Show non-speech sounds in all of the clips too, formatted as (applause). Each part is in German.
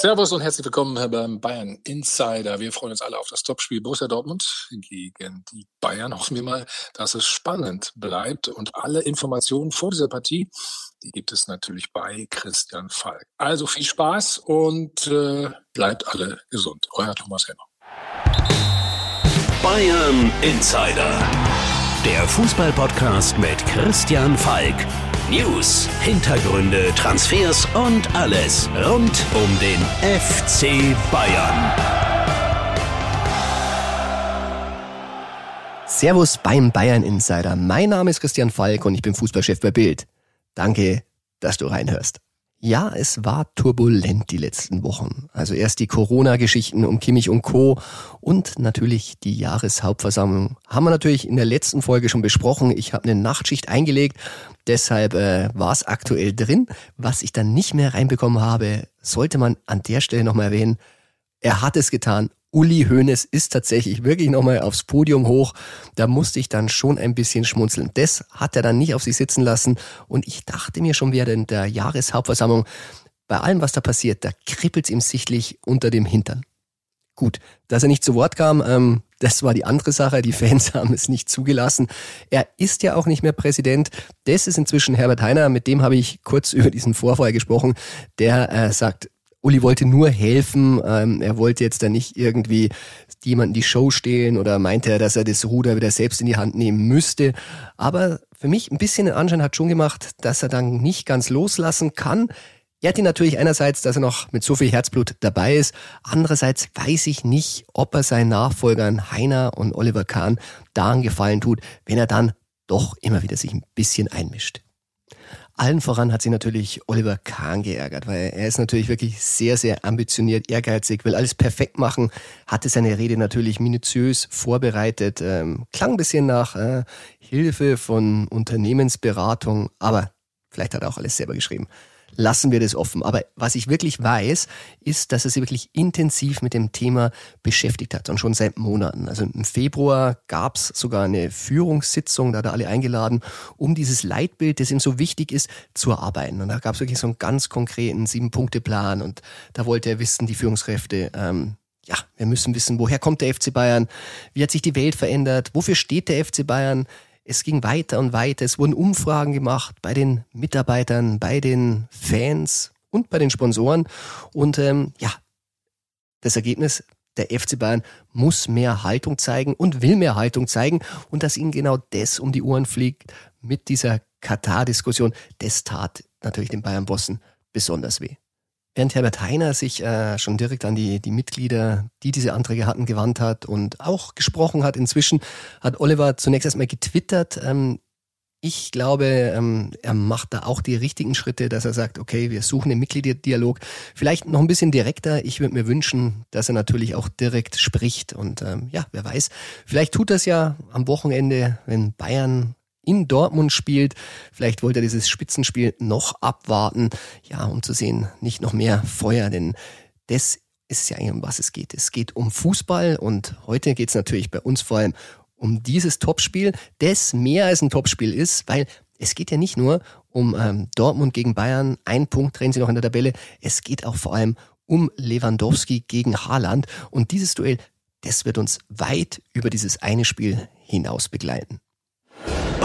Servus und herzlich willkommen beim Bayern Insider. Wir freuen uns alle auf das Topspiel Borussia Dortmund gegen die Bayern. Hoffen wir mal, dass es spannend bleibt und alle Informationen vor dieser Partie, die gibt es natürlich bei Christian Falk. Also viel Spaß und äh, bleibt alle gesund. Euer Thomas Helmer. Bayern Insider. Der Fußballpodcast mit Christian Falk. News, Hintergründe, Transfers und alles rund um den FC Bayern. Servus beim Bayern Insider. Mein Name ist Christian Falk und ich bin Fußballchef bei Bild. Danke, dass du reinhörst. Ja, es war turbulent die letzten Wochen. Also erst die Corona-Geschichten um Kimmich und Co. und natürlich die Jahreshauptversammlung. Haben wir natürlich in der letzten Folge schon besprochen. Ich habe eine Nachtschicht eingelegt, deshalb äh, war es aktuell drin. Was ich dann nicht mehr reinbekommen habe, sollte man an der Stelle nochmal erwähnen. Er hat es getan Uli Hoeneß ist tatsächlich wirklich nochmal aufs Podium hoch. Da musste ich dann schon ein bisschen schmunzeln. Das hat er dann nicht auf sich sitzen lassen. Und ich dachte mir schon während der Jahreshauptversammlung, bei allem, was da passiert, da kribbelt es ihm sichtlich unter dem Hintern. Gut, dass er nicht zu Wort kam, ähm, das war die andere Sache. Die Fans (laughs) haben es nicht zugelassen. Er ist ja auch nicht mehr Präsident. Das ist inzwischen Herbert Heiner. Mit dem habe ich kurz (laughs) über diesen Vorfall gesprochen. Der äh, sagt, Uli wollte nur helfen. Ähm, er wollte jetzt da nicht irgendwie jemanden die Show stehlen oder meinte er, dass er das Ruder wieder selbst in die Hand nehmen müsste. Aber für mich ein bisschen den Anschein hat schon gemacht, dass er dann nicht ganz loslassen kann. Er hat ihn natürlich einerseits, dass er noch mit so viel Herzblut dabei ist. Andererseits weiß ich nicht, ob er seinen Nachfolgern Heiner und Oliver Kahn daran gefallen tut, wenn er dann doch immer wieder sich ein bisschen einmischt. Allen voran hat sich natürlich Oliver Kahn geärgert, weil er ist natürlich wirklich sehr, sehr ambitioniert, ehrgeizig, will alles perfekt machen, hatte seine Rede natürlich minutiös vorbereitet, ähm, klang ein bisschen nach äh, Hilfe von Unternehmensberatung, aber vielleicht hat er auch alles selber geschrieben lassen wir das offen. Aber was ich wirklich weiß, ist, dass er sich wirklich intensiv mit dem Thema beschäftigt hat und schon seit Monaten. Also im Februar gab es sogar eine Führungssitzung, da hat er alle eingeladen, um dieses Leitbild, das ihm so wichtig ist, zu erarbeiten. Und da gab es wirklich so einen ganz konkreten Sieben-Punkte-Plan und da wollte er wissen, die Führungskräfte, ähm, ja, wir müssen wissen, woher kommt der FC Bayern, wie hat sich die Welt verändert, wofür steht der FC Bayern, es ging weiter und weiter. Es wurden Umfragen gemacht bei den Mitarbeitern, bei den Fans und bei den Sponsoren. Und ähm, ja, das Ergebnis, der FC Bayern muss mehr Haltung zeigen und will mehr Haltung zeigen. Und dass ihnen genau das um die Ohren fliegt mit dieser Katar-Diskussion, das tat natürlich den Bayern-Bossen besonders weh. Während Herbert Heiner sich äh, schon direkt an die, die Mitglieder, die diese Anträge hatten, gewandt hat und auch gesprochen hat, inzwischen hat Oliver zunächst erstmal getwittert. Ähm, ich glaube, ähm, er macht da auch die richtigen Schritte, dass er sagt, okay, wir suchen den Mitgliederdialog. Vielleicht noch ein bisschen direkter. Ich würde mir wünschen, dass er natürlich auch direkt spricht. Und ähm, ja, wer weiß, vielleicht tut das ja am Wochenende, wenn Bayern in Dortmund spielt. Vielleicht wollte er dieses Spitzenspiel noch abwarten, ja, um zu sehen, nicht noch mehr Feuer, denn das ist ja eigentlich um was es geht. Es geht um Fußball und heute geht es natürlich bei uns vor allem um dieses Topspiel, das mehr als ein Topspiel ist, weil es geht ja nicht nur um ähm, Dortmund gegen Bayern, ein Punkt drehen sie noch in der Tabelle, es geht auch vor allem um Lewandowski gegen Haaland und dieses Duell, das wird uns weit über dieses eine Spiel hinaus begleiten.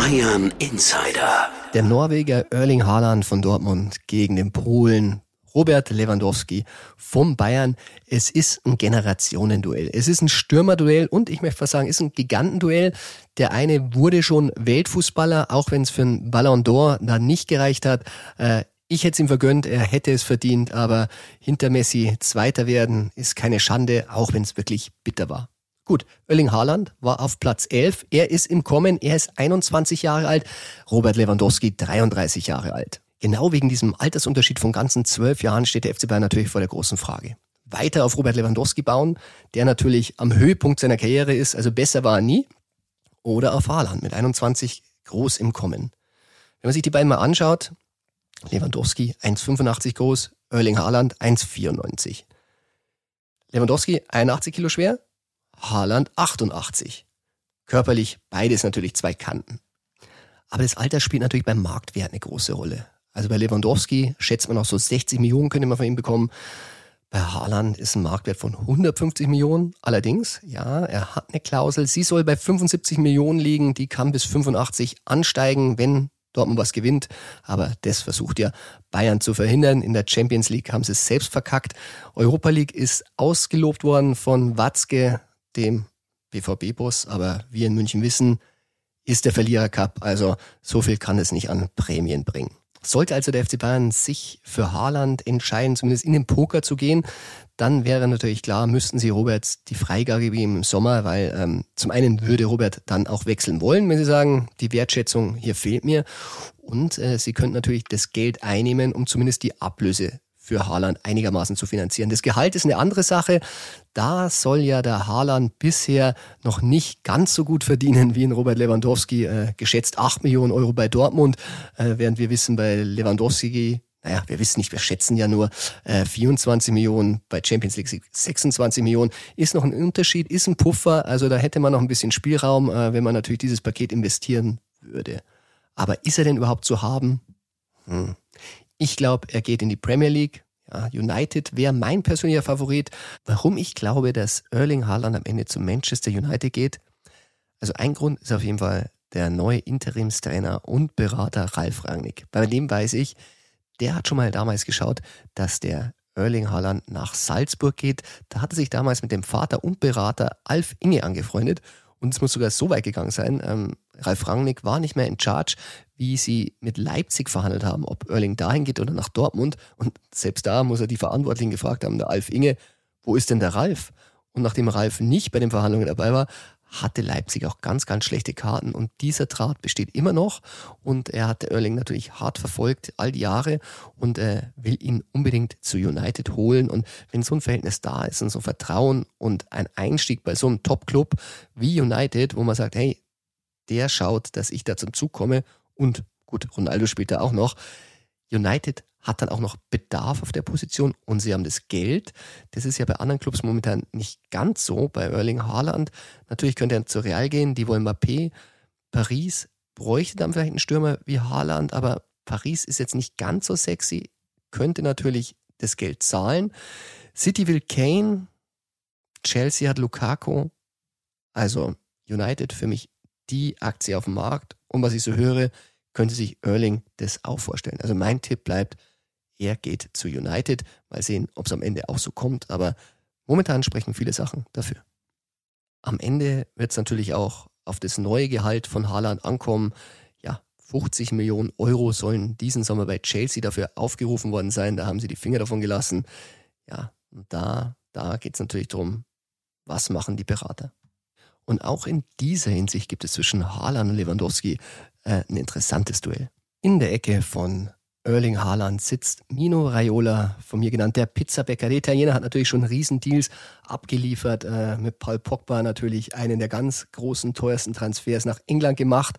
Bayern Insider. Der Norweger Erling Haaland von Dortmund gegen den Polen Robert Lewandowski vom Bayern. Es ist ein Generationenduell. Es ist ein Stürmerduell und ich möchte fast sagen, es ist ein Gigantenduell. Der eine wurde schon Weltfußballer, auch wenn es für einen Ballon d'Or da nicht gereicht hat. Äh, ich hätte es ihm vergönnt, er hätte es verdient, aber hinter Messi Zweiter werden ist keine Schande, auch wenn es wirklich bitter war. Gut, Erling Haaland war auf Platz 11. Er ist im Kommen. Er ist 21 Jahre alt. Robert Lewandowski 33 Jahre alt. Genau wegen diesem Altersunterschied von ganzen zwölf Jahren steht der FC Bayern natürlich vor der großen Frage. Weiter auf Robert Lewandowski bauen, der natürlich am Höhepunkt seiner Karriere ist, also besser war er nie. Oder auf Haaland mit 21 groß im Kommen. Wenn man sich die beiden mal anschaut, Lewandowski 1,85 groß, Erling Haaland 1,94. Lewandowski 81 Kilo schwer, Haaland 88. Körperlich beides natürlich zwei Kanten. Aber das Alter spielt natürlich beim Marktwert eine große Rolle. Also bei Lewandowski schätzt man auch so 60 Millionen könnte man von ihm bekommen. Bei Haaland ist ein Marktwert von 150 Millionen. Allerdings, ja, er hat eine Klausel. Sie soll bei 75 Millionen liegen. Die kann bis 85 ansteigen, wenn Dortmund was gewinnt. Aber das versucht ja Bayern zu verhindern. In der Champions League haben sie es selbst verkackt. Europa League ist ausgelobt worden von Watzke, dem BVB-Boss. Aber wir in München wissen, ist der Verlierer Cup. Also so viel kann es nicht an Prämien bringen. Sollte also der FC Bayern sich für Haaland entscheiden, zumindest in den Poker zu gehen, dann wäre natürlich klar, müssten sie Robert die Freigabe geben im Sommer, weil ähm, zum einen würde Robert dann auch wechseln wollen, wenn sie sagen, die Wertschätzung hier fehlt mir. Und äh, sie könnten natürlich das Geld einnehmen, um zumindest die Ablöse für Haaland einigermaßen zu finanzieren. Das Gehalt ist eine andere Sache. Da soll ja der Haaland bisher noch nicht ganz so gut verdienen wie in Robert Lewandowski, äh, geschätzt 8 Millionen Euro bei Dortmund, äh, während wir wissen, bei Lewandowski naja, wir wissen nicht, wir schätzen ja nur äh, 24 Millionen, bei Champions League 26 Millionen. Ist noch ein Unterschied, ist ein Puffer, also da hätte man noch ein bisschen Spielraum, äh, wenn man natürlich dieses Paket investieren würde. Aber ist er denn überhaupt zu haben? Hm. Ich glaube, er geht in die Premier League. Ja, United wäre mein persönlicher Favorit. Warum ich glaube, dass Erling Haaland am Ende zu Manchester United geht? Also ein Grund ist auf jeden Fall der neue Interimstrainer und Berater Ralf Rangnick. Bei dem weiß ich, der hat schon mal damals geschaut, dass der Erling Haaland nach Salzburg geht. Da hat er sich damals mit dem Vater und Berater Alf Inge angefreundet und es muss sogar so weit gegangen sein. Ähm, Ralf Rangnick war nicht mehr in Charge, wie sie mit Leipzig verhandelt haben, ob Erling dahin geht oder nach Dortmund. Und selbst da muss er die Verantwortlichen gefragt haben, der Alf Inge, wo ist denn der Ralf? Und nachdem Ralf nicht bei den Verhandlungen dabei war, hatte Leipzig auch ganz, ganz schlechte Karten und dieser Draht besteht immer noch und er hat Erling natürlich hart verfolgt all die Jahre und äh, will ihn unbedingt zu United holen und wenn so ein Verhältnis da ist und so Vertrauen und ein Einstieg bei so einem Top-Club wie United, wo man sagt, hey, der schaut, dass ich da zum Zug komme und gut, Ronaldo spielt da auch noch. United hat dann auch noch Bedarf auf der Position und sie haben das Geld. Das ist ja bei anderen Clubs momentan nicht ganz so. Bei Erling Haaland, natürlich könnte er zu Real gehen, die wollen Mappé. Paris bräuchte dann vielleicht einen Stürmer wie Haaland, aber Paris ist jetzt nicht ganz so sexy, könnte natürlich das Geld zahlen. City will Kane, Chelsea hat Lukaku, also United für mich die Aktie auf dem Markt. Und was ich so höre, könnte sich Erling das auch vorstellen. Also mein Tipp bleibt, er geht zu United. Mal sehen, ob es am Ende auch so kommt. Aber momentan sprechen viele Sachen dafür. Am Ende wird es natürlich auch auf das neue Gehalt von Haaland ankommen. Ja, 50 Millionen Euro sollen diesen Sommer bei Chelsea dafür aufgerufen worden sein. Da haben sie die Finger davon gelassen. Ja, und da, da geht es natürlich darum, was machen die Berater. Und auch in dieser Hinsicht gibt es zwischen Haaland und Lewandowski äh, ein interessantes Duell. In der Ecke von Erling Haaland sitzt Mino Raiola, von mir genannt der Pizzabäcker. Der Italiener hat natürlich schon Riesendeals abgeliefert, äh, mit Paul Pogba natürlich einen der ganz großen, teuersten Transfers nach England gemacht.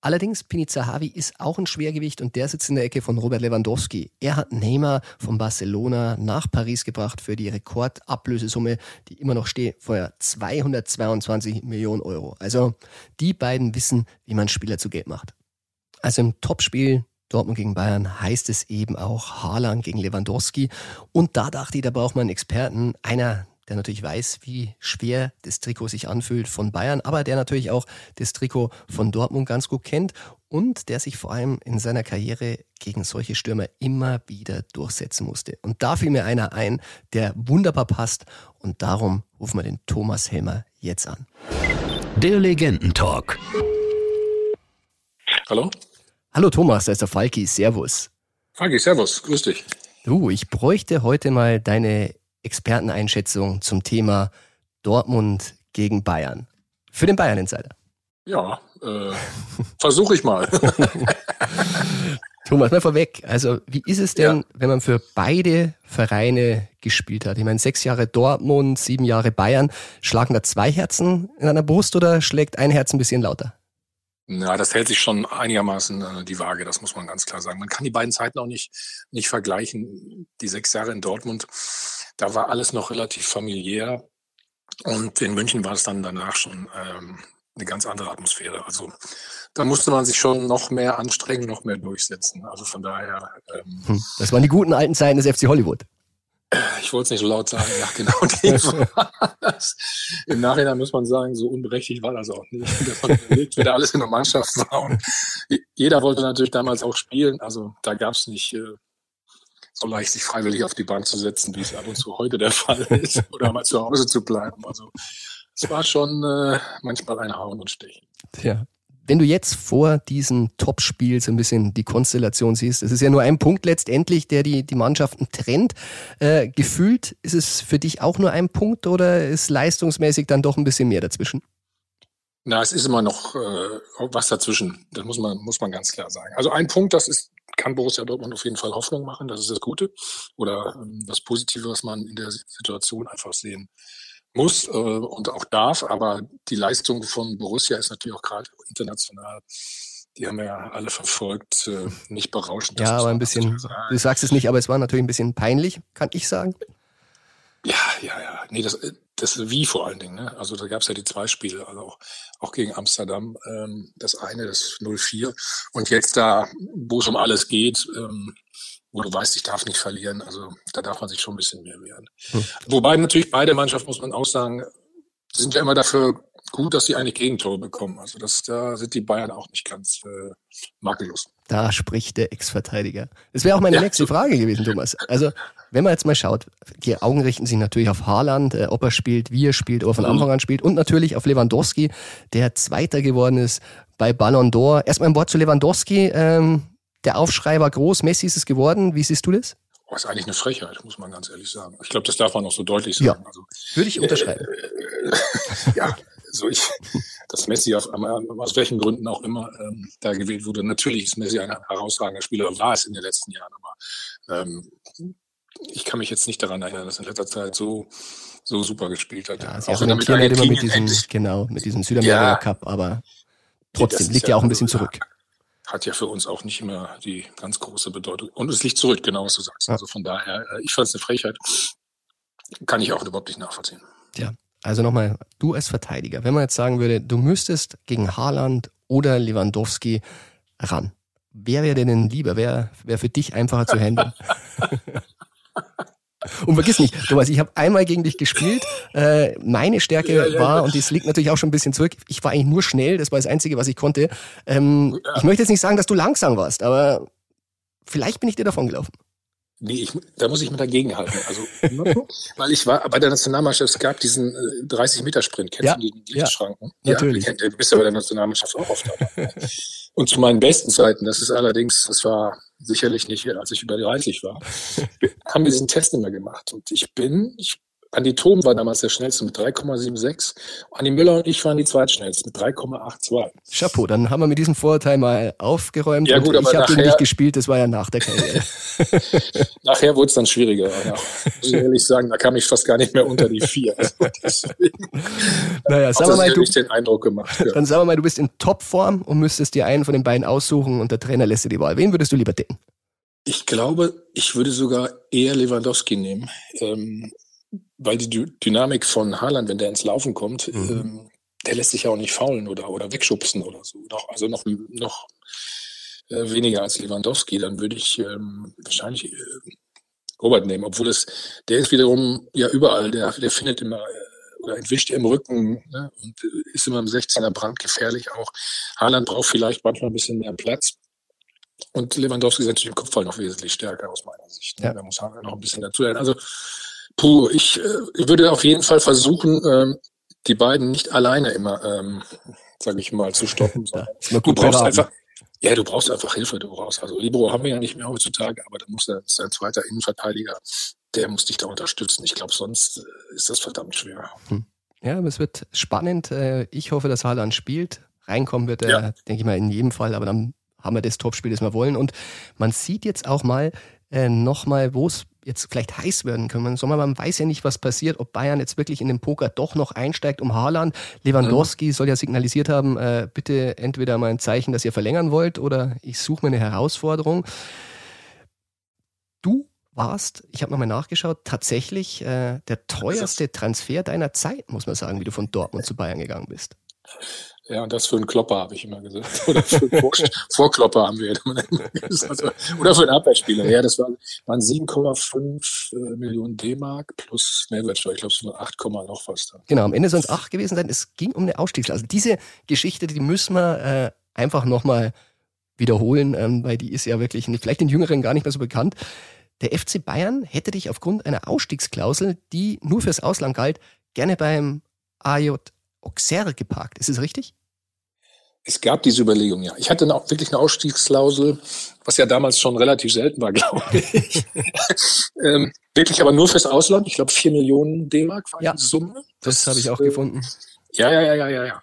Allerdings, Piniza Havi ist auch ein Schwergewicht und der sitzt in der Ecke von Robert Lewandowski. Er hat Neymar von Barcelona nach Paris gebracht für die Rekordablösesumme, die immer noch steht, vorher 222 Millionen Euro. Also die beiden wissen, wie man Spieler zu Geld macht. Also im Topspiel Dortmund gegen Bayern heißt es eben auch Haaland gegen Lewandowski. Und da dachte ich, da braucht man einen Experten, einer, der natürlich weiß, wie schwer das Trikot sich anfühlt von Bayern, aber der natürlich auch das Trikot von Dortmund ganz gut kennt und der sich vor allem in seiner Karriere gegen solche Stürmer immer wieder durchsetzen musste. Und da fiel mir einer ein, der wunderbar passt und darum rufen wir den Thomas Helmer jetzt an. Der Legendentalk. Hallo? Hallo Thomas, da ist der Falki, Servus. Falki, Servus, grüß dich. Du, ich bräuchte heute mal deine Experteneinschätzung zum Thema Dortmund gegen Bayern. Für den Bayern Insider. Ja, äh, versuche ich mal. (laughs) Thomas, mal vorweg. Also, wie ist es denn, ja. wenn man für beide Vereine gespielt hat? Ich meine, sechs Jahre Dortmund, sieben Jahre Bayern. Schlagen da zwei Herzen in einer Brust oder schlägt ein Herz ein bisschen lauter? Ja, das hält sich schon einigermaßen äh, die Waage, das muss man ganz klar sagen. Man kann die beiden Zeiten auch nicht, nicht vergleichen. Die sechs Jahre in Dortmund, da war alles noch relativ familiär. Und in München war es dann danach schon ähm, eine ganz andere Atmosphäre. Also da musste man sich schon noch mehr anstrengen, noch mehr durchsetzen. Also von daher. Ähm, hm, das waren die guten alten Zeiten des FC Hollywood. Ich wollte es nicht so laut sagen, ja, genau. (laughs) das. Im Nachhinein muss man sagen, so unberechtigt war das auch nicht. Man überlegt, wer da alles in der Mannschaft war. Und jeder wollte natürlich damals auch spielen. Also da gab es nicht äh, so leicht, sich freiwillig auf die Bank zu setzen, wie es ab und zu heute der Fall ist, (laughs) oder mal zu Hause zu bleiben. Also es war schon äh, manchmal ein Hauen und Stechen. Ja, wenn du jetzt vor diesem Topspiel so ein bisschen die Konstellation siehst, es ist ja nur ein Punkt letztendlich, der die, die Mannschaften trennt. Äh, gefühlt ist es für dich auch nur ein Punkt oder ist leistungsmäßig dann doch ein bisschen mehr dazwischen? Na, es ist immer noch äh, was dazwischen. Das muss man, muss man ganz klar sagen. Also ein Punkt, das ist, kann Borussia Dortmund auf jeden Fall Hoffnung machen. Das ist das Gute oder ähm, das Positive, was man in der Situation einfach sehen muss äh, und auch darf. Aber die Leistung von Borussia ist natürlich auch gerade international die haben wir ja alle verfolgt, äh, nicht berauschend. Ja, aber ein bisschen, du sagst es nicht, aber es war natürlich ein bisschen peinlich, kann ich sagen. Ja, ja, ja. Nee, das, das wie vor allen Dingen. Ne? Also da gab es ja die zwei Spiele, also auch, auch gegen Amsterdam. Ähm, das eine, das 0-4. Und jetzt da, wo es um alles geht, ähm, wo du weißt, ich darf nicht verlieren. Also da darf man sich schon ein bisschen mehr wehren. Hm. Wobei natürlich beide Mannschaften, muss man auch sagen, sind ja immer dafür gut, dass sie eine Gegentore bekommen. Also das, da sind die Bayern auch nicht ganz äh, makellos. Da spricht der Ex-Verteidiger. Das wäre auch meine ja, nächste. Frage gewesen, Thomas. Also wenn man jetzt mal schaut, die Augen richten sich natürlich auf Haaland, äh, ob er spielt, wie er spielt, ob er von mhm. Anfang an spielt und natürlich auf Lewandowski, der Zweiter geworden ist bei Ballon d'Or. Erstmal ein Wort zu Lewandowski. Ähm, der Aufschrei war groß, Messi ist es geworden. Wie siehst du das? Oh, ist eigentlich eine Frechheit, muss man ganz ehrlich sagen. Ich glaube, das darf man auch so deutlich sagen. Ja, also, würde ich unterschreiben. Äh, äh, (laughs) ja, so ich, dass Messi auf, aus welchen Gründen auch immer ähm, da gewählt wurde. Natürlich ist Messi ein herausragender Spieler, war es in den letzten Jahren, aber ähm, ich kann mich jetzt nicht daran erinnern, dass er in letzter Zeit so so super gespielt hat. Ja, sie auch argumentieren halt immer mit diesem, genau, mit diesem Südamerika ja, Cup, aber trotzdem liegt ja auch ein bisschen zurück hat ja für uns auch nicht immer die ganz große Bedeutung. Und es liegt zurück, genau was du sagst. Also von daher, äh, ich fand es eine Frechheit. Kann ich auch überhaupt nicht nachvollziehen. Ja, also nochmal, du als Verteidiger, wenn man jetzt sagen würde, du müsstest gegen Haaland oder Lewandowski ran. Wer wäre denn lieber? Wer wäre für dich einfacher zu handeln? (laughs) Und vergiss nicht, Thomas, ich habe einmal gegen dich gespielt. Äh, meine Stärke ja, ja, war, ja. und das liegt natürlich auch schon ein bisschen zurück, ich war eigentlich nur schnell, das war das Einzige, was ich konnte. Ähm, ich möchte jetzt nicht sagen, dass du langsam warst, aber vielleicht bin ich dir davon gelaufen. Nee, ich, da muss ich mir dagegen halten. Also, weil ich war bei der Nationalmannschaft, es gab diesen äh, 30-Meter-Sprint. Kennst ja, du die Lichtschranken? Ja, natürlich. Ja, du bist ja bei der Nationalmannschaft auch oft dabei. (laughs) Und zu meinen besten Zeiten, das ist allerdings, das war sicherlich nicht, als ich über 30 war, haben wir diesen Test immer gemacht. Und ich bin, ich Andi Thom war damals der schnellste mit 3,76. Andi Müller und ich waren die zweitschnellsten mit 3,82. Chapeau, dann haben wir mit diesem Vorurteil mal aufgeräumt. Ja, gut, aber ich habe gegen dich gespielt, das war ja nach der Karriere. (laughs) nachher wurde es dann schwieriger. Ja. Muss ich ehrlich sagen, da kam ich fast gar nicht mehr unter die vier. (laughs) Also naja, sagen wir mal, du, den Eindruck gemacht. Ja. Dann sagen wir mal, du bist in Topform und müsstest dir einen von den beiden aussuchen und der Trainer lässt dir die Wahl. Wen würdest du lieber decken? Ich glaube, ich würde sogar eher Lewandowski nehmen. Ähm, weil die Dynamik von Haaland, wenn der ins Laufen kommt, mhm. ähm, der lässt sich ja auch nicht faulen oder, oder wegschubsen oder so. Noch, also noch, noch äh, weniger als Lewandowski. Dann würde ich ähm, wahrscheinlich äh, Robert nehmen, obwohl es, der ist wiederum ja überall, der, der findet immer äh, oder entwischt im Rücken ne, und äh, ist immer im 16er Brand gefährlich auch. Haaland braucht vielleicht manchmal ein bisschen mehr Platz. Und Lewandowski ist natürlich im Kopfball noch wesentlich stärker aus meiner Sicht. Ne? Ja. Da muss Haaland noch ein bisschen dazu lernen. Also Puh, ich, äh, würde auf jeden Fall versuchen, ähm, die beiden nicht alleine immer, ähm, sage ich mal, zu stoppen. (laughs) Ja, du brauchst einfach, ja, du brauchst einfach Hilfe. Du brauchst, also Libro haben wir ja nicht mehr heutzutage, aber da muss der, ist ein zweiter Innenverteidiger, der muss dich da unterstützen. Ich glaube, sonst äh, ist das verdammt schwer. Hm. Ja, aber es wird spannend. Äh, ich hoffe, dass Haaland spielt. Reinkommen wird er, ja. denke ich mal, in jedem Fall, aber dann haben wir das Topspiel, das wir wollen. Und man sieht jetzt auch mal äh, nochmal, wo es jetzt vielleicht heiß werden können. Sondern man weiß ja nicht, was passiert, ob Bayern jetzt wirklich in den Poker doch noch einsteigt um Haaland. Lewandowski mhm. soll ja signalisiert haben, äh, bitte entweder mal ein Zeichen, dass ihr verlängern wollt oder ich suche mir eine Herausforderung. Du warst, ich habe nochmal nachgeschaut, tatsächlich äh, der teuerste Transfer deiner Zeit, muss man sagen, wie du von Dortmund zu Bayern gegangen bist. Ja, und das für einen Klopper, habe ich immer gesagt. (laughs) Oder für einen Vor (laughs) Vorklopper haben wir immer gesagt. Oder für einen Abwehrspieler. Ja, das waren, waren 7,5 äh, Millionen D-Mark plus Mehrwertsteuer. Ich glaube, es waren 8, noch was da. Genau, am Ende sollen es 8 gewesen sein. Es ging um eine Ausstiegsklausel. Diese Geschichte, die müssen wir äh, einfach nochmal wiederholen, ähm, weil die ist ja wirklich nicht, vielleicht den Jüngeren gar nicht mehr so bekannt. Der FC Bayern hätte dich aufgrund einer Ausstiegsklausel, die nur fürs Ausland galt, gerne beim AJ Auxerre geparkt. Ist es richtig? Es gab diese Überlegung, ja. Ich hatte eine, wirklich eine Ausstiegsklausel, was ja damals schon relativ selten war, (laughs) glaube ich. (laughs) ähm, wirklich aber nur fürs Ausland. Ich glaube, vier Millionen D-Mark war ja, die Summe. Das, das habe ich auch äh, gefunden. Ja, ja, ja, ja, ja, ja.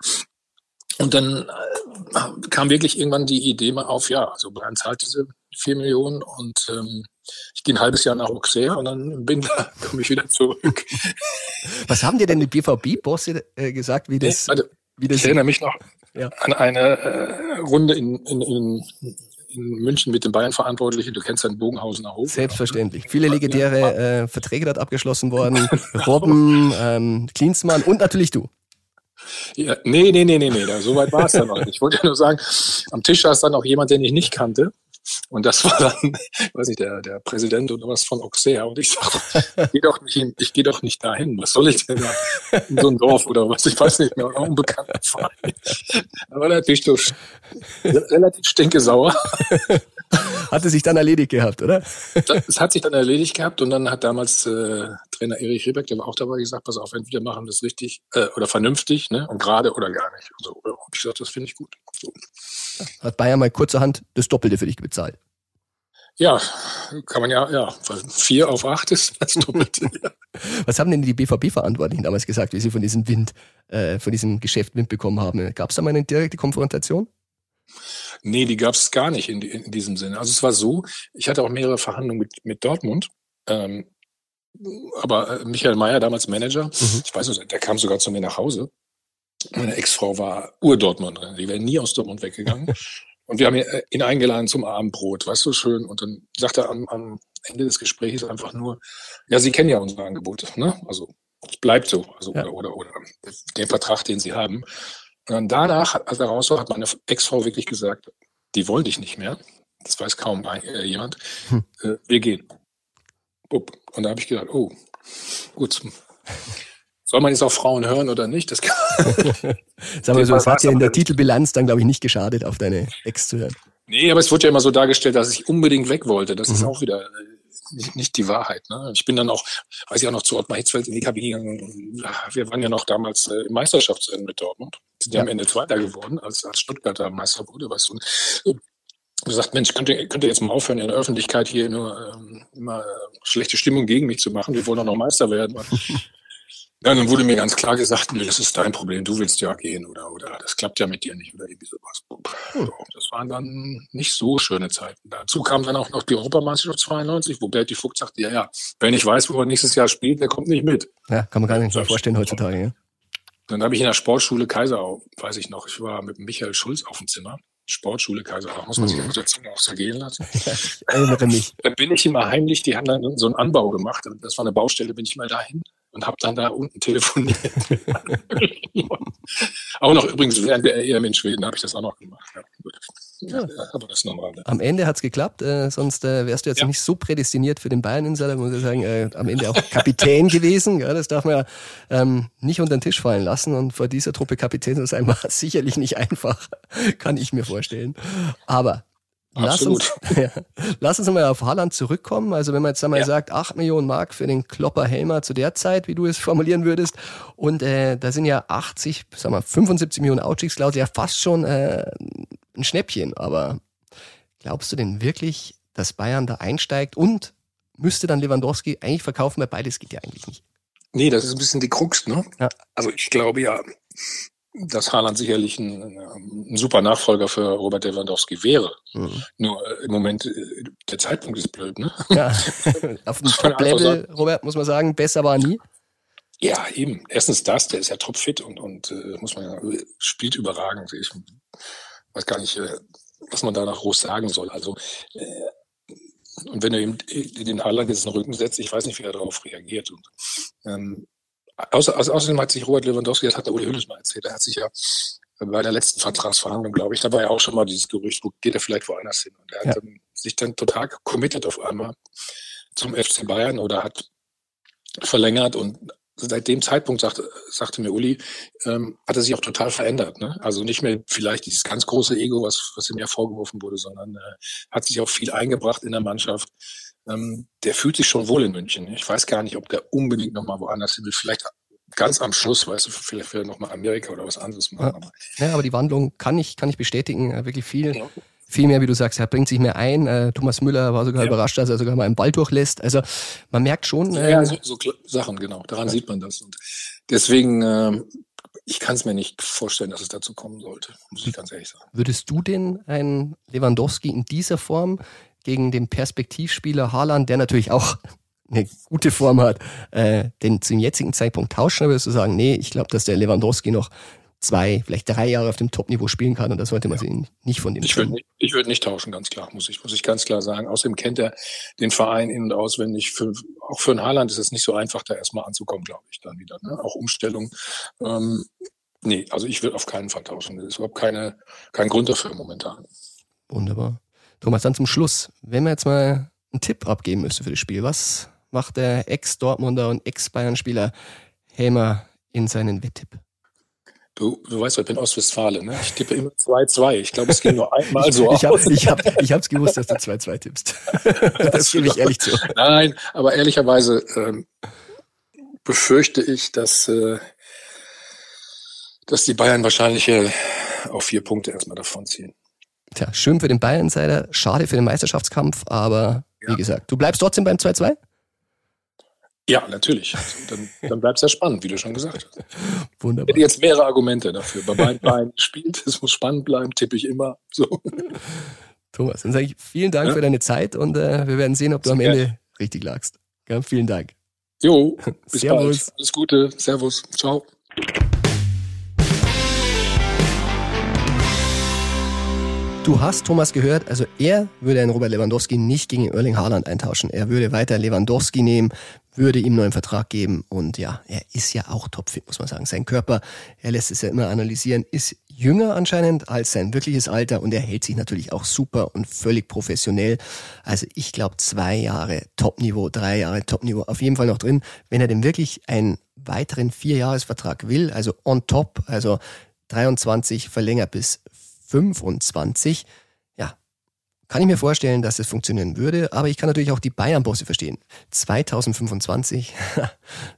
Und dann äh, kam wirklich irgendwann die Idee mal auf, ja, also Bayern zahlt diese vier Millionen und ähm, ich gehe ein halbes Jahr nach Auxerre und dann bin da, (laughs) komme ich wieder zurück. Was haben dir denn die BVB-Bosse äh, gesagt, wie das, nee, warte, wie das? Ich erinnere mich noch ja. an eine äh, Runde in, in, in, in München mit den Bayern-Verantwortlichen. Du kennst ja den Bogenhausener Hof. Selbstverständlich. Viele legendäre äh, Verträge dort abgeschlossen worden. (laughs) Robben, ähm, Klinsmann und natürlich du. Ja, nee, nee, nee, nee, nee, so weit war es dann noch nicht. Ich wollte nur sagen, am Tisch saß dann auch jemand, den ich nicht kannte. Und das war dann, (laughs) weiß nicht, der, der Präsident oder was von Auxerre. Und ich sage, ich gehe doch nicht hin, ich gehe doch nicht dahin. Was soll ich denn da? In so ein Dorf oder was? Ich weiß nicht mehr, oder. Da war natürlich so relativ stinkesauer. Hatte sich dann erledigt gehabt, oder? Es hat sich dann erledigt gehabt und dann hat damals äh, Trainer Erich Riebeck, der war auch dabei, gesagt, pass auf, entweder machen das richtig äh, oder vernünftig, ne? Und gerade oder gar nicht. Und so, ja, hab ich gesagt, das finde ich gut. So. Hat Bayern mal kurzerhand das Doppelte für dich bezahlt? Ja, kann man ja, ja, vier auf acht ist das Doppelte. (laughs) Was haben denn die BVB-Verantwortlichen damals gesagt, wie sie von diesem Wind, äh, von diesem Geschäft Wind bekommen haben? Gab es da mal eine direkte Konfrontation? Nee, die gab es gar nicht in, in, diesem Sinne. Also es war so, ich hatte auch mehrere Verhandlungen mit, mit Dortmund. Ähm, aber äh, Michael Mayer, damals Manager, mhm. ich weiß nicht, der kam sogar zu mir nach Hause. Meine Ex-Frau war Ur-Dortmunderin, die wäre nie aus Dortmund weggegangen. (laughs) Und wir haben äh, ihn eingeladen zum Abendbrot, weißt du, schön. Und dann sagt er am, am Ende des Gesprächs einfach nur, ja, Sie kennen ja unser Angebot, ne? Also es bleibt so, also ja. oder, oder, oder den Vertrag, den Sie haben. Und dann danach, als er raus war, hat meine Ex-Frau wirklich gesagt, die wollen dich nicht mehr. Das weiß kaum äh, jemand. Hm. Wir gehen. Und da habe ich gedacht, oh, gut. Soll man jetzt auf Frauen hören oder nicht? Das kann (laughs) Sag mal so, das hat ja in der Titelbilanz dann, glaube ich, nicht geschadet, auf deine Ex zu hören. Nee, aber es wurde ja immer so dargestellt, dass ich unbedingt weg wollte. Das mhm. ist auch wieder äh, nicht, nicht die Wahrheit. Ne? Ich bin dann auch, weiß ich auch noch, zu Ottmar Hitzfeld in die Kabine gegangen. Wir waren ja noch damals äh, im Meisterschaftsrennen mit Dortmund. Sind ja am Ende Zweiter geworden, als, als Stuttgarter Meister wurde. Weißt du. Gesagt, Mensch, könnt ihr, könnt ihr jetzt mal aufhören, in der Öffentlichkeit hier nur ähm, immer äh, schlechte Stimmung gegen mich zu machen. Wir wollen doch noch Meister werden. (laughs) Ja, dann wurde mir ganz klar gesagt, nee, das ist dein Problem, du willst ja gehen oder, oder das klappt ja mit dir nicht oder irgendwie sowas. Hm. Das waren dann nicht so schöne Zeiten. Dazu kam dann auch noch die Europameisterschaft 92, wo Berti Fuchs sagte, ja, ja, wenn ich weiß, wo er nächstes Jahr spielt, der kommt nicht mit. Ja, kann man gar nicht mehr vorstellen heutzutage. Ja. Dann habe ich in der Sportschule Kaiserau, weiß ich noch, ich war mit Michael Schulz auf dem Zimmer. Sportschule man sich mhm. auf der Zunge auch zergehen (laughs) ich erinnere mich. (laughs) Dann bin ich immer heimlich, die haben dann so einen Anbau gemacht. Das war eine Baustelle, bin ich mal dahin und habe dann da unten telefoniert. (laughs) auch noch übrigens während der EM in Schweden habe ich das auch noch gemacht. Ja, ja, (laughs) aber das normal. Am Ende hat's geklappt, äh, sonst äh, wärst du jetzt ja. nicht so prädestiniert für den Bayern-Insider, muss ich sagen, äh, am Ende auch Kapitän (laughs) gewesen. Ja, das darf man ja ähm, nicht unter den Tisch fallen lassen und vor dieser Truppe Kapitän zu sein (laughs) war sicherlich nicht einfach, kann ich mir vorstellen. Aber Lass uns, ja, lass uns mal auf Haaland zurückkommen. Also wenn man jetzt einmal ja. sagt, 8 Millionen Mark für den Klopper Helmer zu der Zeit, wie du es formulieren würdest, und äh, da sind ja 80, sag mal 75 Millionen Ausstiegsklausel, ja fast schon äh, ein Schnäppchen. Aber glaubst du denn wirklich, dass Bayern da einsteigt und müsste dann Lewandowski eigentlich verkaufen, weil beides geht ja eigentlich nicht? Nee, das ist ein bisschen die Krux, ne? Ja. Also ich glaube ja, dass Haaland sicherlich ein, ein, super Nachfolger für Robert Lewandowski wäre. Mhm. Nur äh, im Moment, äh, der Zeitpunkt ist blöd, ne? Ja, (laughs) auf dem Top-Level, Robert, muss man sagen, besser war nie. Ja, eben. Erstens das, der ist ja topfit und, und äh, muss man ja, spielt überragend. Ich weiß gar nicht, äh, was man da noch groß sagen soll. Also, äh, und wenn er ihm den Haaland jetzt in den Rücken setzt, ich weiß nicht, wie er darauf reagiert. Und, ähm, Außer, also außerdem hat sich Robert Lewandowski, das hat der Uli Hoeneß mal erzählt, er hat sich ja bei der letzten Vertragsverhandlung, glaube ich, da war ja auch schon mal dieses Gerücht, geht er vielleicht woanders hin? Und er hat ja. sich dann total committed auf einmal zum FC Bayern oder hat verlängert und seit dem Zeitpunkt sagte, sagte mir Uli, ähm, hat er sich auch total verändert. Ne? Also nicht mehr vielleicht dieses ganz große Ego, was, was ihm ja vorgeworfen wurde, sondern äh, hat sich auch viel eingebracht in der Mannschaft. Ähm, der fühlt sich schon wohl in München. Ich weiß gar nicht, ob der unbedingt nochmal woanders hin will. Vielleicht ganz am Schluss, weißt du, vielleicht will er nochmal Amerika oder was anderes machen. Ja. aber die Wandlung kann ich, kann ich bestätigen, äh, wirklich viel. Ja viel mehr, wie du sagst, er bringt sich mehr ein. Äh, Thomas Müller war sogar ja. überrascht, dass er sogar mal einen Ball durchlässt. Also man merkt schon. Äh, ja, so, so Sachen, genau. Daran ja. sieht man das. Und deswegen, äh, ich kann es mir nicht vorstellen, dass es dazu kommen sollte, muss ich ganz ehrlich sagen. Würdest du denn einen Lewandowski in dieser Form gegen den Perspektivspieler Haaland, der natürlich auch (laughs) eine gute Form hat, äh, den zum jetzigen Zeitpunkt tauschen, oder würdest du sagen, nee, ich glaube, dass der Lewandowski noch zwei, vielleicht drei Jahre auf dem Top-Niveau spielen kann und das sollte man ja. sich nicht von dem Ich würde nicht, ich würd nicht tauschen, ganz klar, muss ich, muss ich ganz klar sagen. Außerdem kennt er den Verein in- und auswendig. Für, auch für einen Haaland ist es nicht so einfach, da erstmal anzukommen, glaube ich, dann wieder. Ne? Auch Umstellung. Ähm, nee, also ich will auf keinen Fall tauschen. Das ist überhaupt keine, kein Grund dafür momentan. Wunderbar. Thomas, dann zum Schluss. Wenn man jetzt mal einen Tipp abgeben müsste für das Spiel, was macht der Ex-Dortmunder und Ex-Bayern-Spieler Helmer in seinen Wetttipp? Du, du weißt, ich bin Ostwestfale, ne? Ich tippe immer 2-2. Ich glaube, es ging nur (laughs) einmal so ich aus. Hab, ich habe ich hab's gewusst, dass du 2-2 tippst. (laughs) das, das gebe ich ehrlich zu. Nein, aber ehrlicherweise ähm, befürchte ich, dass, äh, dass die Bayern wahrscheinlich äh, auf vier Punkte erstmal davonziehen. Tja, schön für den Bayern-Insider, schade für den Meisterschaftskampf, aber ja. wie gesagt, du bleibst trotzdem beim 2-2? Ja, natürlich. Dann, dann bleibt es ja spannend, wie du schon gesagt hast. (laughs) Wunderbar. Ich hätte jetzt mehrere Argumente dafür. Bei beiden Beinen spielt, es muss spannend bleiben, tippe ich immer. So. (laughs) Thomas, dann sage ich vielen Dank ja. für deine Zeit und äh, wir werden sehen, ob du Sehr am Ende gerne. richtig lagst. Ja, vielen Dank. Jo, (laughs) bis Servus. bald. Alles Gute. Servus. Ciao. Du hast Thomas gehört, also er würde einen Robert Lewandowski nicht gegen Erling Haaland eintauschen. Er würde weiter Lewandowski nehmen, würde ihm neuen Vertrag geben und ja, er ist ja auch topfit, muss man sagen. Sein Körper, er lässt es ja immer analysieren, ist jünger anscheinend als sein wirkliches Alter und er hält sich natürlich auch super und völlig professionell. Also ich glaube zwei Jahre Topniveau, drei Jahre Topniveau auf jeden Fall noch drin. Wenn er denn wirklich einen weiteren Vierjahresvertrag will, also on top, also 23 verlängert bis 25. Kann ich mir vorstellen, dass es funktionieren würde, aber ich kann natürlich auch die Bayern-Bosse verstehen. 2025, (laughs) ja,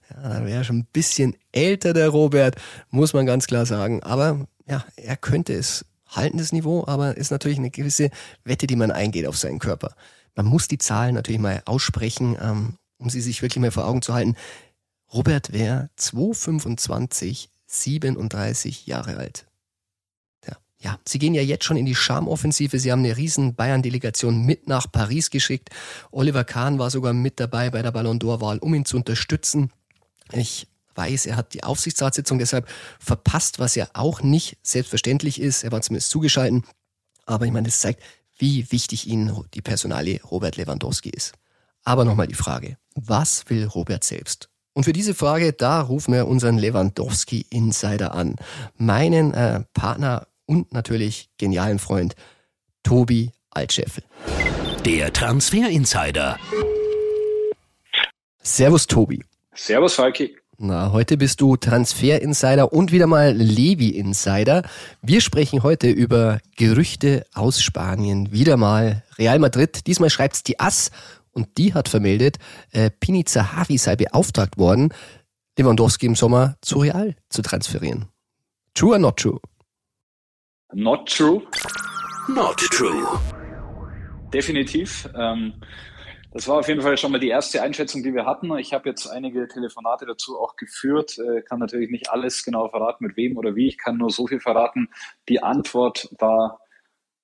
da wäre schon ein bisschen älter der Robert, muss man ganz klar sagen. Aber ja, er könnte es halten, das Niveau, aber ist natürlich eine gewisse Wette, die man eingeht auf seinen Körper. Man muss die Zahlen natürlich mal aussprechen, ähm, um sie sich wirklich mal vor Augen zu halten. Robert wäre 225, 37 Jahre alt ja, sie gehen ja jetzt schon in die Charmoffensive. Sie haben eine riesen Bayern-Delegation mit nach Paris geschickt. Oliver Kahn war sogar mit dabei bei der Ballon d'Or-Wahl, um ihn zu unterstützen. Ich weiß, er hat die Aufsichtsratssitzung deshalb verpasst, was ja auch nicht selbstverständlich ist. Er war zumindest zugeschalten. Aber ich meine, das zeigt, wie wichtig Ihnen die Personalie Robert Lewandowski ist. Aber nochmal die Frage, was will Robert selbst? Und für diese Frage, da rufen wir unseren Lewandowski-Insider an. Meinen äh, Partner und natürlich genialen Freund Tobi Altscheffel. Der Transfer Insider. Servus Tobi. Servus Falki. Na, heute bist du Transfer Insider und wieder mal Levi Insider. Wir sprechen heute über Gerüchte aus Spanien. Wieder mal Real Madrid. Diesmal schreibt's die Ass und die hat vermeldet, äh, Pini Zahavi sei beauftragt worden, Lewandowski im Sommer zu Real zu transferieren. True or not true? Not true. Not true. Definitiv. Ähm, das war auf jeden Fall schon mal die erste Einschätzung, die wir hatten. Ich habe jetzt einige Telefonate dazu auch geführt, äh, kann natürlich nicht alles genau verraten, mit wem oder wie. Ich kann nur so viel verraten. Die Antwort war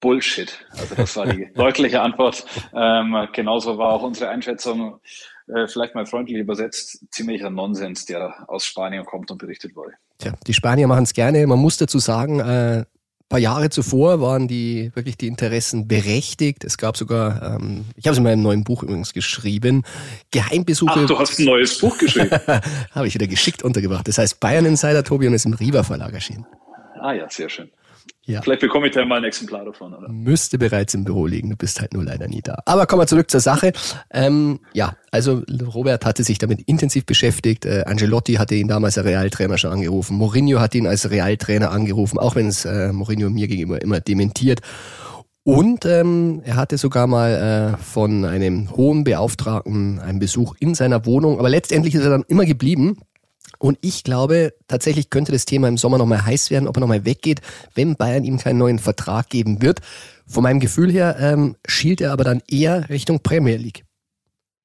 Bullshit. Also das war die (laughs) deutliche Antwort. Ähm, genauso war auch unsere Einschätzung, äh, vielleicht mal freundlich übersetzt, ziemlicher Nonsens, der aus Spanien kommt und berichtet wurde. Tja, die Spanier machen es gerne. Man muss dazu sagen, äh, paar Jahre zuvor waren die wirklich die Interessen berechtigt. Es gab sogar, ähm, ich habe es in meinem neuen Buch übrigens geschrieben, Geheimbesuche. Ach, du hast ein neues Buch geschrieben. (laughs) habe ich wieder geschickt untergebracht. Das heißt Bayern Insider Tobi und ist im Riva Verlag erschienen. Ah ja, sehr schön. Ja. Vielleicht bekomme ich da mal ein Exemplar davon. Oder? Müsste bereits im Büro liegen, du bist halt nur leider nie da. Aber kommen wir zurück zur Sache. Ähm, ja, also Robert hatte sich damit intensiv beschäftigt. Äh, Angelotti hatte ihn damals als Realtrainer schon angerufen. Mourinho hat ihn als Realtrainer angerufen, auch wenn es äh, Mourinho mir gegenüber immer dementiert. Und ähm, er hatte sogar mal äh, von einem hohen Beauftragten einen Besuch in seiner Wohnung. Aber letztendlich ist er dann immer geblieben. Und ich glaube, tatsächlich könnte das Thema im Sommer nochmal heiß werden, ob er nochmal weggeht, wenn Bayern ihm keinen neuen Vertrag geben wird. Von meinem Gefühl her ähm, schielt er aber dann eher Richtung Premier League.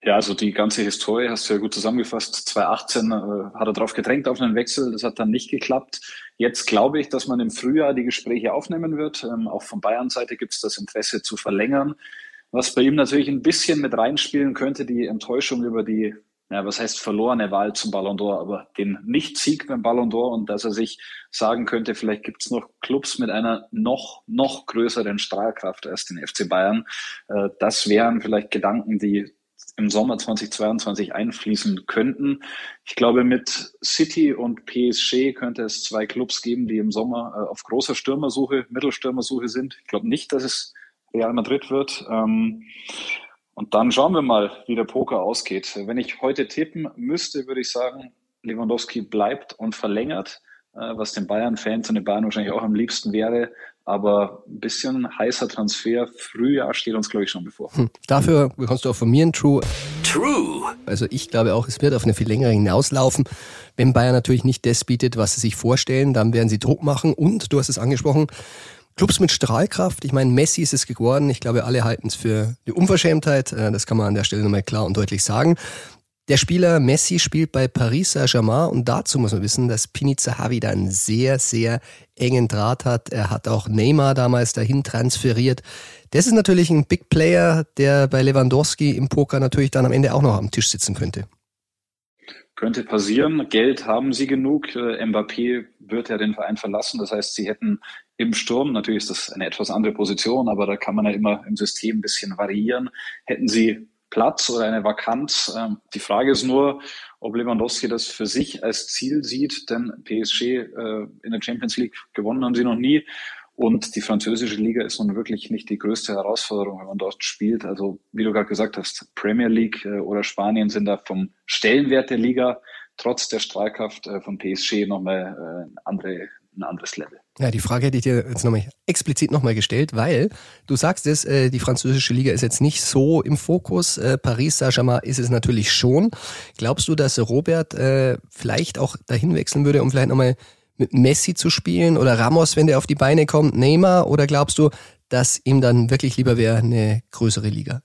Ja, also die ganze Historie hast du ja gut zusammengefasst. 2018 äh, hat er darauf gedrängt auf einen Wechsel, das hat dann nicht geklappt. Jetzt glaube ich, dass man im Frühjahr die Gespräche aufnehmen wird. Ähm, auch von Bayern-Seite gibt es das Interesse zu verlängern. Was bei ihm natürlich ein bisschen mit reinspielen könnte, die Enttäuschung über die ja, was heißt verlorene Wahl zum Ballon d'Or, aber den Nicht-Sieg beim Ballon d'Or und dass er sich sagen könnte, vielleicht gibt es noch Clubs mit einer noch, noch größeren Strahlkraft als den FC Bayern. Äh, das wären vielleicht Gedanken, die im Sommer 2022 einfließen könnten. Ich glaube, mit City und PSG könnte es zwei Clubs geben, die im Sommer äh, auf großer Stürmersuche, Mittelstürmersuche sind. Ich glaube nicht, dass es Real Madrid wird. Ähm, und dann schauen wir mal, wie der Poker ausgeht. Wenn ich heute tippen müsste, würde ich sagen, Lewandowski bleibt und verlängert, äh, was den Bayern-Fans und den Bayern wahrscheinlich auch am liebsten wäre. Aber ein bisschen heißer Transfer, Frühjahr steht uns, glaube ich, schon bevor. Hm. Dafür bekommst du auch von mir ein True. True. Also ich glaube auch, es wird auf eine viel längere hinauslaufen. Wenn Bayern natürlich nicht das bietet, was sie sich vorstellen, dann werden sie Druck machen. Und du hast es angesprochen, Clubs mit Strahlkraft, ich meine, Messi ist es geworden. Ich glaube, alle halten es für eine Unverschämtheit. Äh, das kann man an der Stelle nochmal klar und deutlich sagen. Der Spieler Messi spielt bei Paris Saint-Germain und dazu muss man wissen, dass Pini Zahavi da einen sehr, sehr engen Draht hat. Er hat auch Neymar damals dahin transferiert. Das ist natürlich ein Big Player, der bei Lewandowski im Poker natürlich dann am Ende auch noch am Tisch sitzen könnte. Könnte passieren. Geld haben sie genug. Äh, Mbappé wird ja den Verein verlassen. Das heißt, sie hätten im Sturm, natürlich ist das eine etwas andere Position, aber da kann man ja immer im System ein bisschen variieren. Hätten sie Platz oder eine Vakanz? Ähm, die Frage ist nur, ob Lewandowski das für sich als Ziel sieht, denn PSG äh, in der Champions League gewonnen haben sie noch nie. Und die französische Liga ist nun wirklich nicht die größte Herausforderung, wenn man dort spielt. Also, wie du gerade gesagt hast, Premier League äh, oder Spanien sind da vom Stellenwert der Liga trotz der Strahlkraft äh, von PSG nochmal ein anderes Level. Ja, die Frage hätte ich dir jetzt nochmal explizit nochmal gestellt, weil du sagst es, äh, die französische Liga ist jetzt nicht so im Fokus. Äh, Paris Saint-Germain ist es natürlich schon. Glaubst du, dass Robert äh, vielleicht auch dahin wechseln würde, um vielleicht nochmal mit Messi zu spielen oder Ramos, wenn der auf die Beine kommt, Neymar? Oder glaubst du, dass ihm dann wirklich lieber wäre eine größere Liga?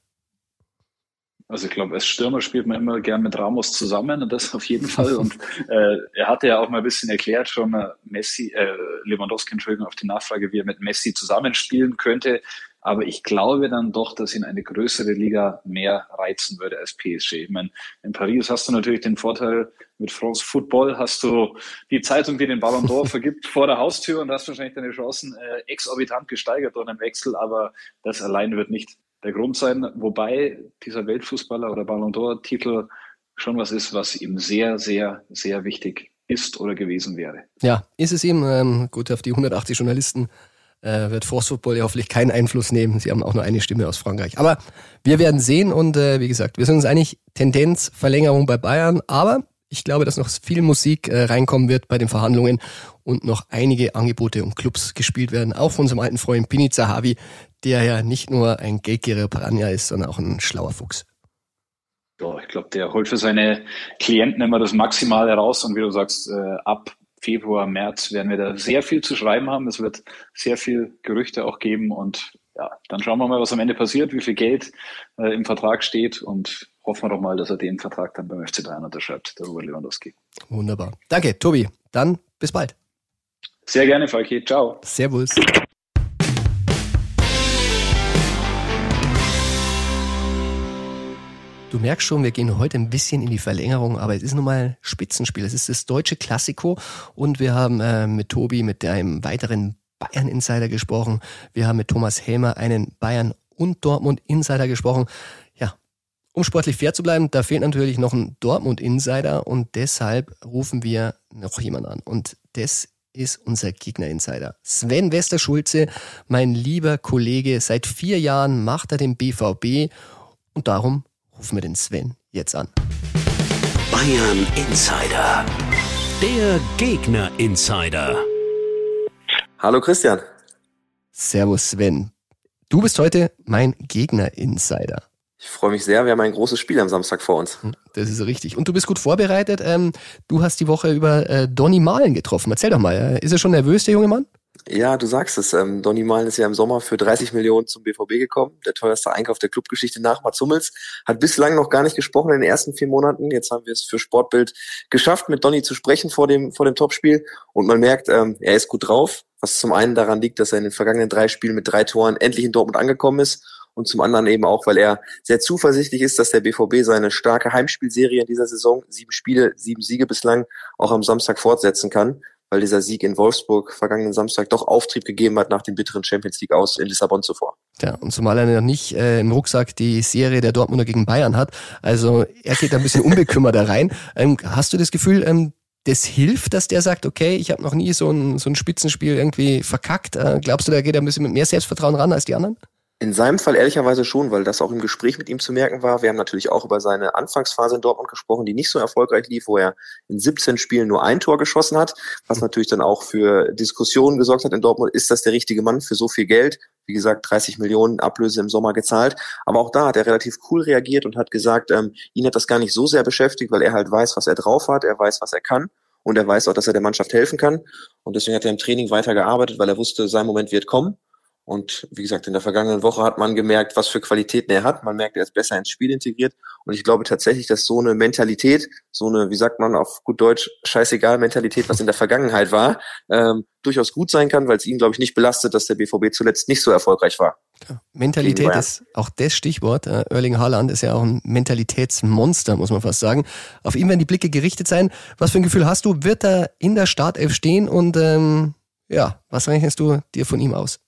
Also ich glaube, als Stürmer spielt man immer gern mit Ramos zusammen und das auf jeden (laughs) Fall. Und äh, er hatte ja auch mal ein bisschen erklärt schon, äh, Messi, äh, Lewandowski, Entschuldigung, auf die Nachfrage, wie er mit Messi zusammenspielen könnte. Aber ich glaube dann doch, dass ihn eine größere Liga mehr reizen würde als PSG. Ich meine, in Paris hast du natürlich den Vorteil, mit France Football hast du die Zeitung, die den Ballon d'Or (laughs) vergibt, vor der Haustür und hast wahrscheinlich deine Chancen äh, exorbitant gesteigert durch einen Wechsel. Aber das allein wird nicht der Grund sein, wobei dieser Weltfußballer oder Ballon d'Or-Titel schon was ist, was ihm sehr, sehr, sehr wichtig ist oder gewesen wäre. Ja, ist es ihm. Ähm, gut, auf die 180 Journalisten äh, wird Force Football ja hoffentlich keinen Einfluss nehmen. Sie haben auch nur eine Stimme aus Frankreich. Aber wir werden sehen und äh, wie gesagt, wir sind uns eigentlich Tendenz Verlängerung bei Bayern, aber ich glaube, dass noch viel Musik äh, reinkommen wird bei den Verhandlungen und noch einige Angebote und Clubs gespielt werden, auch von unserem alten Freund Pini Zahavi, der ja nicht nur ein geldgieriger Piranha ist, sondern auch ein schlauer Fuchs. Ja, ich glaube, der holt für seine Klienten immer das Maximale raus und wie du sagst, äh, ab Februar, März werden wir da sehr viel zu schreiben haben. Es wird sehr viel Gerüchte auch geben und ja, dann schauen wir mal, was am Ende passiert, wie viel Geld äh, im Vertrag steht und hoffen wir doch mal, dass er den Vertrag dann beim FC Bayern unterschreibt, der Robert Lewandowski. Wunderbar. Danke, Tobi. Dann bis bald. Sehr gerne, Falki. Ciao. Servus. Du merkst schon, wir gehen heute ein bisschen in die Verlängerung, aber es ist nun mal Spitzenspiel. Es ist das deutsche Klassiko und wir haben äh, mit Tobi, mit einem weiteren Bayern-Insider gesprochen. Wir haben mit Thomas Helmer einen Bayern- und Dortmund-Insider gesprochen. Ja, um sportlich fair zu bleiben, da fehlt natürlich noch ein Dortmund-Insider und deshalb rufen wir noch jemanden an. Und das ist unser Gegner-Insider. Sven Westerschulze, mein lieber Kollege, seit vier Jahren macht er den BVB und darum rufen wir den Sven jetzt an. Bayern Insider. Der Gegner Insider. Hallo Christian. Servus Sven. Du bist heute mein Gegner-Insider. Ich freue mich sehr. Wir haben ein großes Spiel am Samstag vor uns. Hm, das ist richtig. Und du bist gut vorbereitet. Ähm, du hast die Woche über äh, Donny Malen getroffen. Erzähl doch mal, äh, ist er schon nervös, der junge Mann? Ja, du sagst es. Ähm, Donny Malen ist ja im Sommer für 30 Millionen zum BVB gekommen. Der teuerste Einkauf der Clubgeschichte nach Mats Hummels. Hat bislang noch gar nicht gesprochen in den ersten vier Monaten. Jetzt haben wir es für Sportbild geschafft, mit Donny zu sprechen vor dem, vor dem Topspiel. Und man merkt, ähm, er ist gut drauf. Was zum einen daran liegt, dass er in den vergangenen drei Spielen mit drei Toren endlich in Dortmund angekommen ist und zum anderen eben auch, weil er sehr zuversichtlich ist, dass der BVB seine starke Heimspielserie in dieser Saison, sieben Spiele, sieben Siege bislang, auch am Samstag fortsetzen kann, weil dieser Sieg in Wolfsburg vergangenen Samstag doch Auftrieb gegeben hat nach dem bitteren Champions League aus in Lissabon zuvor. Ja, und zumal er noch nicht äh, im Rucksack die Serie der Dortmunder gegen Bayern hat, also er geht ein bisschen unbekümmerter rein. Ähm, hast du das Gefühl, ähm, das hilft, dass der sagt, okay, ich habe noch nie so ein, so ein Spitzenspiel irgendwie verkackt. Äh, glaubst du, da geht er ein bisschen mit mehr Selbstvertrauen ran als die anderen? In seinem Fall ehrlicherweise schon, weil das auch im Gespräch mit ihm zu merken war. Wir haben natürlich auch über seine Anfangsphase in Dortmund gesprochen, die nicht so erfolgreich lief, wo er in 17 Spielen nur ein Tor geschossen hat, was natürlich dann auch für Diskussionen gesorgt hat in Dortmund. Ist das der richtige Mann für so viel Geld? Wie gesagt, 30 Millionen Ablöse im Sommer gezahlt. Aber auch da hat er relativ cool reagiert und hat gesagt, ähm, ihn hat das gar nicht so sehr beschäftigt, weil er halt weiß, was er drauf hat, er weiß, was er kann und er weiß auch, dass er der Mannschaft helfen kann. Und deswegen hat er im Training weitergearbeitet, weil er wusste, sein Moment wird kommen. Und wie gesagt, in der vergangenen Woche hat man gemerkt, was für Qualitäten er hat. Man merkt, er ist besser ins Spiel integriert. Und ich glaube tatsächlich, dass so eine Mentalität, so eine, wie sagt man auf gut Deutsch, scheißegal Mentalität, was in der Vergangenheit war, ähm, durchaus gut sein kann, weil es ihn, glaube ich, nicht belastet, dass der BVB zuletzt nicht so erfolgreich war. Ja, Mentalität ist auch das Stichwort. Äh, Erling Haaland ist ja auch ein Mentalitätsmonster, muss man fast sagen. Auf ihn werden die Blicke gerichtet sein. Was für ein Gefühl hast du? Wird er in der Startelf stehen? Und ähm, ja, was rechnest du dir von ihm aus?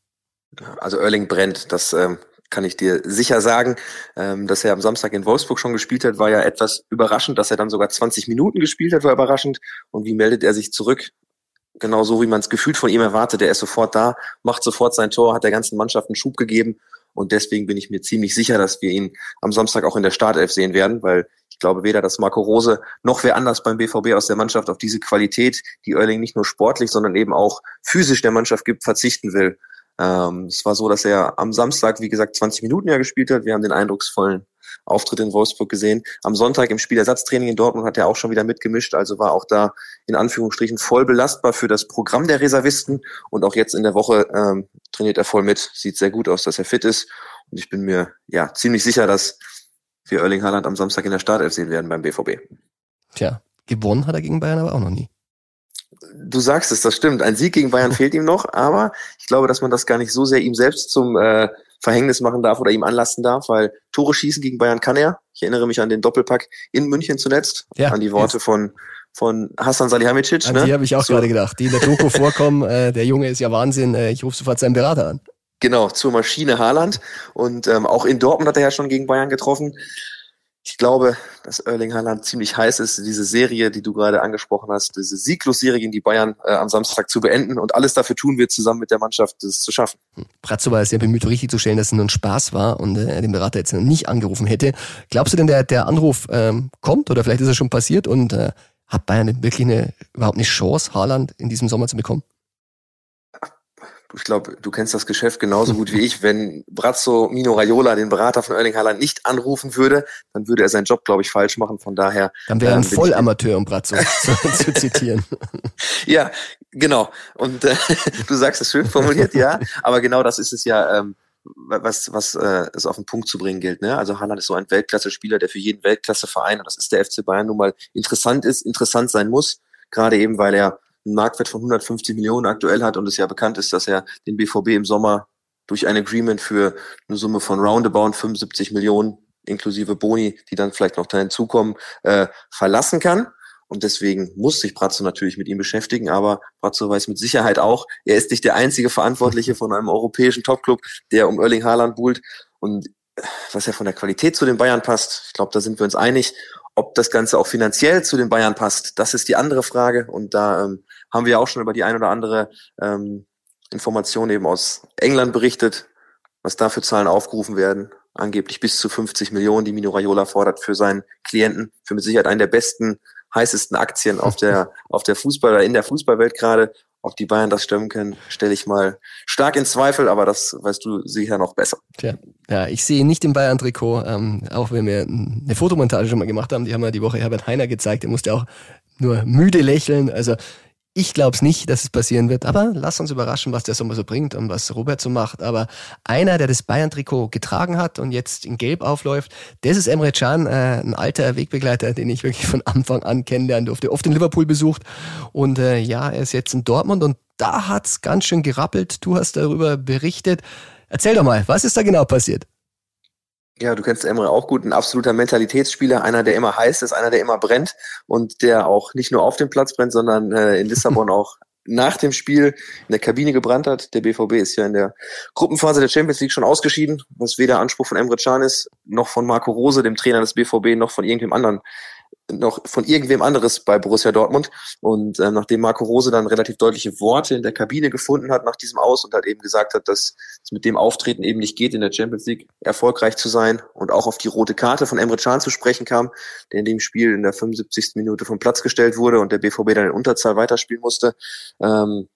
Also Erling brennt, das ähm, kann ich dir sicher sagen. Ähm, dass er am Samstag in Wolfsburg schon gespielt hat, war ja etwas überraschend. Dass er dann sogar 20 Minuten gespielt hat, war überraschend. Und wie meldet er sich zurück? Genau so, wie man es gefühlt von ihm erwartet. Er ist sofort da, macht sofort sein Tor, hat der ganzen Mannschaft einen Schub gegeben. Und deswegen bin ich mir ziemlich sicher, dass wir ihn am Samstag auch in der Startelf sehen werden, weil ich glaube weder, dass Marco Rose noch wer anders beim BVB aus der Mannschaft auf diese Qualität, die Erling nicht nur sportlich, sondern eben auch physisch der Mannschaft gibt, verzichten will. Ähm, es war so, dass er am Samstag, wie gesagt, 20 Minuten ja gespielt hat. Wir haben den eindrucksvollen Auftritt in Wolfsburg gesehen. Am Sonntag im Spielersatztraining in Dortmund hat er auch schon wieder mitgemischt, also war auch da in Anführungsstrichen voll belastbar für das Programm der Reservisten und auch jetzt in der Woche ähm, trainiert er voll mit. Sieht sehr gut aus, dass er fit ist und ich bin mir ja ziemlich sicher, dass wir Erling Haaland am Samstag in der Startelf sehen werden beim BVB. Tja, gewonnen hat er gegen Bayern aber auch noch nie. Du sagst es, das stimmt. Ein Sieg gegen Bayern fehlt ihm noch, aber ich glaube, dass man das gar nicht so sehr ihm selbst zum äh, Verhängnis machen darf oder ihm anlasten darf, weil Tore schießen gegen Bayern kann er. Ich erinnere mich an den Doppelpack in München zuletzt, ja, an die Worte jetzt. von von Hassan Salihamidzic. An ne? die habe ich auch so. gerade gedacht, die in der Doku (laughs) vorkommen. Äh, der Junge ist ja Wahnsinn. Äh, ich rufe sofort seinen Berater an. Genau, zur Maschine Haaland. Und ähm, auch in Dortmund hat er ja schon gegen Bayern getroffen ich glaube, dass Erling Haaland ziemlich heiß ist, diese Serie, die du gerade angesprochen hast, diese Sieglos-Serie gegen die Bayern äh, am Samstag zu beenden und alles dafür tun wir zusammen mit der Mannschaft, das zu schaffen. Brazzo war sehr bemüht, richtig zu stellen, dass es nur ein Spaß war und äh, den Berater jetzt nicht angerufen hätte. Glaubst du denn, der, der Anruf ähm, kommt oder vielleicht ist er schon passiert und äh, hat Bayern wirklich eine, überhaupt eine Chance, Haaland in diesem Sommer zu bekommen? Ich glaube, du kennst das Geschäft genauso gut wie ich. (laughs) Wenn Brazzo Mino Raiola den Berater von Erling Haaland nicht anrufen würde, dann würde er seinen Job, glaube ich, falsch machen. Von daher. Dann wäre er ein ähm, Vollamateur, um Brazzo (laughs) zu, zu, zitieren. (laughs) ja, genau. Und äh, du sagst es schön formuliert, ja. Aber genau das ist es ja. Ähm, was, was äh, es auf den Punkt zu bringen gilt. Ne? Also Haaland ist so ein Weltklasse-Spieler, der für jeden Weltklasse-Verein, und das ist der FC Bayern nun mal interessant ist, interessant sein muss, gerade eben, weil er einen Marktwert von 150 Millionen aktuell hat und es ja bekannt ist, dass er den BVB im Sommer durch ein Agreement für eine Summe von roundabout 75 Millionen inklusive Boni, die dann vielleicht noch da hinzukommen, äh, verlassen kann. Und deswegen muss sich Brazzo natürlich mit ihm beschäftigen, aber Brazzo weiß mit Sicherheit auch, er ist nicht der einzige Verantwortliche von einem europäischen Topclub, der um Erling Haaland buhlt. Und was ja von der Qualität zu den Bayern passt, ich glaube, da sind wir uns einig. Ob das Ganze auch finanziell zu den Bayern passt, das ist die andere Frage. Und da ähm, haben wir auch schon über die ein oder andere ähm, Information eben aus England berichtet, was da für Zahlen aufgerufen werden. Angeblich bis zu 50 Millionen, die Mino Raiola fordert für seinen Klienten, für mit Sicherheit einen der besten, heißesten Aktien auf der, (laughs) auf der Fußball oder in der Fußballwelt gerade. Ob die Bayern das stemmen können, stelle ich mal stark in Zweifel, aber das weißt du sicher noch besser. Tja, ja, ich sehe nicht im Bayern-Trikot, ähm, auch wenn wir eine Fotomontage schon mal gemacht haben, die haben wir die Woche Herbert Heiner gezeigt, der musste auch nur müde lächeln. Also ich glaube es nicht, dass es passieren wird, aber lass uns überraschen, was der Sommer so bringt und was Robert so macht. Aber einer, der das Bayern-Trikot getragen hat und jetzt in Gelb aufläuft, das ist Emre Can, äh, ein alter Wegbegleiter, den ich wirklich von Anfang an kennenlernen durfte. Oft in Liverpool besucht und äh, ja, er ist jetzt in Dortmund und da hat's ganz schön gerappelt. Du hast darüber berichtet. Erzähl doch mal, was ist da genau passiert? Ja, du kennst Emre auch gut, ein absoluter Mentalitätsspieler, einer, der immer heiß ist, einer, der immer brennt und der auch nicht nur auf dem Platz brennt, sondern äh, in Lissabon (laughs) auch nach dem Spiel in der Kabine gebrannt hat. Der BVB ist ja in der Gruppenphase der Champions League schon ausgeschieden, was weder Anspruch von Emre Can ist, noch von Marco Rose, dem Trainer des BVB, noch von irgendwem anderen noch von irgendwem anderes bei Borussia Dortmund. Und äh, nachdem Marco Rose dann relativ deutliche Worte in der Kabine gefunden hat nach diesem Aus und halt eben gesagt hat, dass es mit dem Auftreten eben nicht geht, in der Champions League erfolgreich zu sein und auch auf die rote Karte von Emre Can zu sprechen kam, der in dem Spiel in der 75. Minute vom Platz gestellt wurde und der BVB dann in Unterzahl weiterspielen musste, ähm,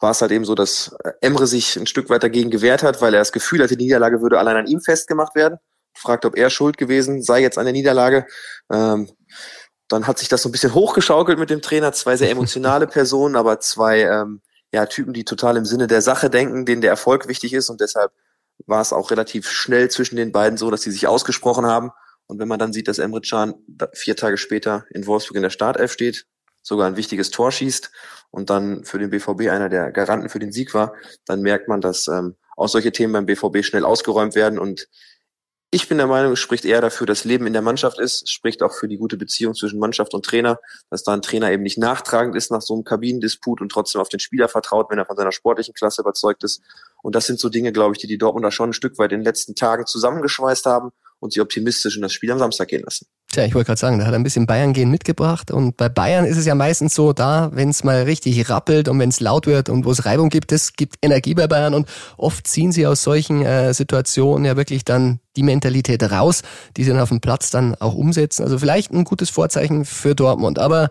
war es halt eben so, dass Emre sich ein Stück weit dagegen gewehrt hat, weil er das Gefühl hatte, die Niederlage würde allein an ihm festgemacht werden fragt, ob er schuld gewesen sei jetzt an der Niederlage. Ähm, dann hat sich das so ein bisschen hochgeschaukelt mit dem Trainer. Zwei sehr emotionale (laughs) Personen, aber zwei ähm, ja, Typen, die total im Sinne der Sache denken, denen der Erfolg wichtig ist. Und deshalb war es auch relativ schnell zwischen den beiden so, dass sie sich ausgesprochen haben. Und wenn man dann sieht, dass Emre Can vier Tage später in Wolfsburg in der Startelf steht, sogar ein wichtiges Tor schießt und dann für den BVB einer der Garanten für den Sieg war, dann merkt man, dass ähm, auch solche Themen beim BVB schnell ausgeräumt werden und ich bin der Meinung, es spricht eher dafür, dass Leben in der Mannschaft ist. Es spricht auch für die gute Beziehung zwischen Mannschaft und Trainer, dass da ein Trainer eben nicht nachtragend ist nach so einem Kabinendisput und trotzdem auf den Spieler vertraut, wenn er von seiner sportlichen Klasse überzeugt ist. Und das sind so Dinge, glaube ich, die die Dortmunder schon ein Stück weit in den letzten Tagen zusammengeschweißt haben und sie optimistisch in das Spiel am Samstag gehen lassen. Tja, ich wollte gerade sagen, da hat er ein bisschen Bayern-Gehen mitgebracht. Und bei Bayern ist es ja meistens so, da, wenn es mal richtig rappelt und wenn es laut wird und wo es Reibung gibt, das gibt Energie bei Bayern. Und oft ziehen sie aus solchen äh, Situationen ja wirklich dann die Mentalität raus, die sie dann auf dem Platz dann auch umsetzen. Also vielleicht ein gutes Vorzeichen für Dortmund. Aber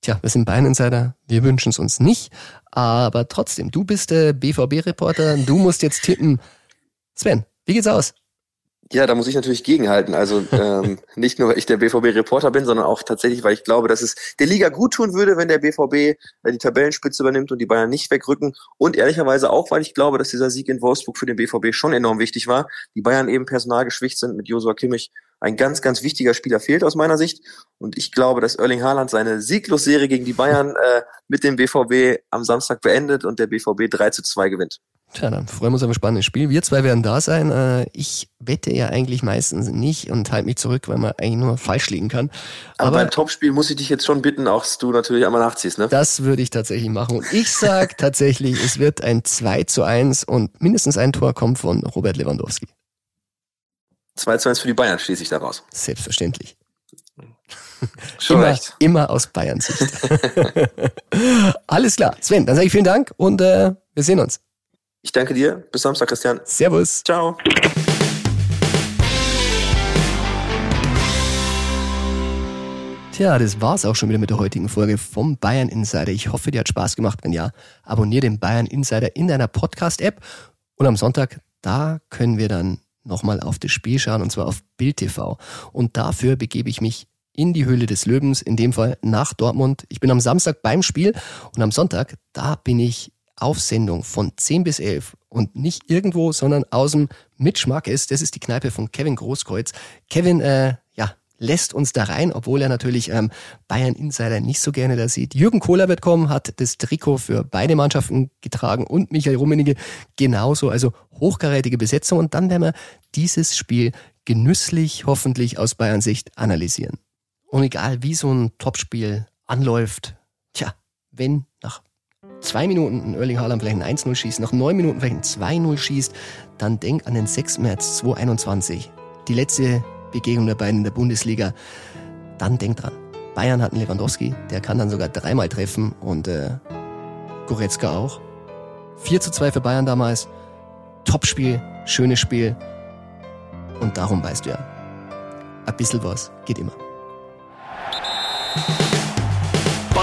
tja, wir sind Bayern-Insider, wir wünschen es uns nicht. Aber trotzdem, du bist der BVB-Reporter, du musst jetzt tippen. Sven, wie geht's aus? Ja, da muss ich natürlich gegenhalten. Also ähm, (laughs) nicht nur, weil ich der BVB-Reporter bin, sondern auch tatsächlich, weil ich glaube, dass es der Liga gut tun würde, wenn der BVB äh, die Tabellenspitze übernimmt und die Bayern nicht wegrücken. Und ehrlicherweise auch, weil ich glaube, dass dieser Sieg in Wolfsburg für den BVB schon enorm wichtig war. Die Bayern eben personalgeschwächt sind mit Josua Kimmich. Ein ganz, ganz wichtiger Spieler fehlt aus meiner Sicht. Und ich glaube, dass Erling Haaland seine Sieglosserie gegen die Bayern äh, mit dem BVB am Samstag beendet und der BVB 3 zu 2 gewinnt. Tja, dann freuen wir uns auf ein spannendes Spiel. Wir zwei werden da sein. Äh, ich wette ja eigentlich meistens nicht und halte mich zurück, weil man eigentlich nur falsch liegen kann. Aber, Aber beim Topspiel muss ich dich jetzt schon bitten, auch du natürlich einmal nachziehst, ne? Das würde ich tatsächlich machen. Und ich sag (laughs) tatsächlich, es wird ein 2 zu 1 und mindestens ein Tor kommt von Robert Lewandowski. 2 zu 1 für die Bayern schließe ich daraus. Selbstverständlich. (laughs) Schon immer, recht. immer aus Bayern Sicht. (laughs) Alles klar. Sven, dann sage ich vielen Dank und äh, wir sehen uns. Ich danke dir. Bis Samstag, Christian. Servus. Ciao. Tja, das war's auch schon wieder mit der heutigen Folge vom Bayern Insider. Ich hoffe, dir hat Spaß gemacht. Wenn ja, abonniere den Bayern Insider in deiner Podcast-App. Und am Sonntag, da können wir dann nochmal auf das Spiel schauen, und zwar auf Bild TV. Und dafür begebe ich mich in die Höhle des Löwens, in dem Fall nach Dortmund. Ich bin am Samstag beim Spiel und am Sonntag, da bin ich auf Sendung von 10 bis 11 und nicht irgendwo, sondern aus dem Mitch Marquez. Das ist die Kneipe von Kevin Großkreuz. Kevin, äh, ja, lässt uns da rein, obwohl er natürlich ähm, Bayern Insider nicht so gerne da sieht. Jürgen Kohler wird kommen, hat das Trikot für beide Mannschaften getragen und Michael Rummenigge genauso. Also hochkarätige Besetzung und dann werden wir dieses Spiel genüsslich, hoffentlich aus Bayern Sicht analysieren. Und egal wie so ein Topspiel anläuft, tja, wenn nach zwei Minuten ein Erling Haaland vielleicht ein 1-0 schießt, nach neun Minuten vielleicht ein 2-0 schießt, dann denk an den 6. März 2021. Die letzte Begegnung der beiden in der Bundesliga. Dann denk dran. Bayern hat einen Lewandowski, der kann dann sogar dreimal treffen und äh, Goretzka auch. 4 zu 2 für Bayern damals. Topspiel, schönes Spiel. Und darum weißt du ja, ein bisschen was geht immer.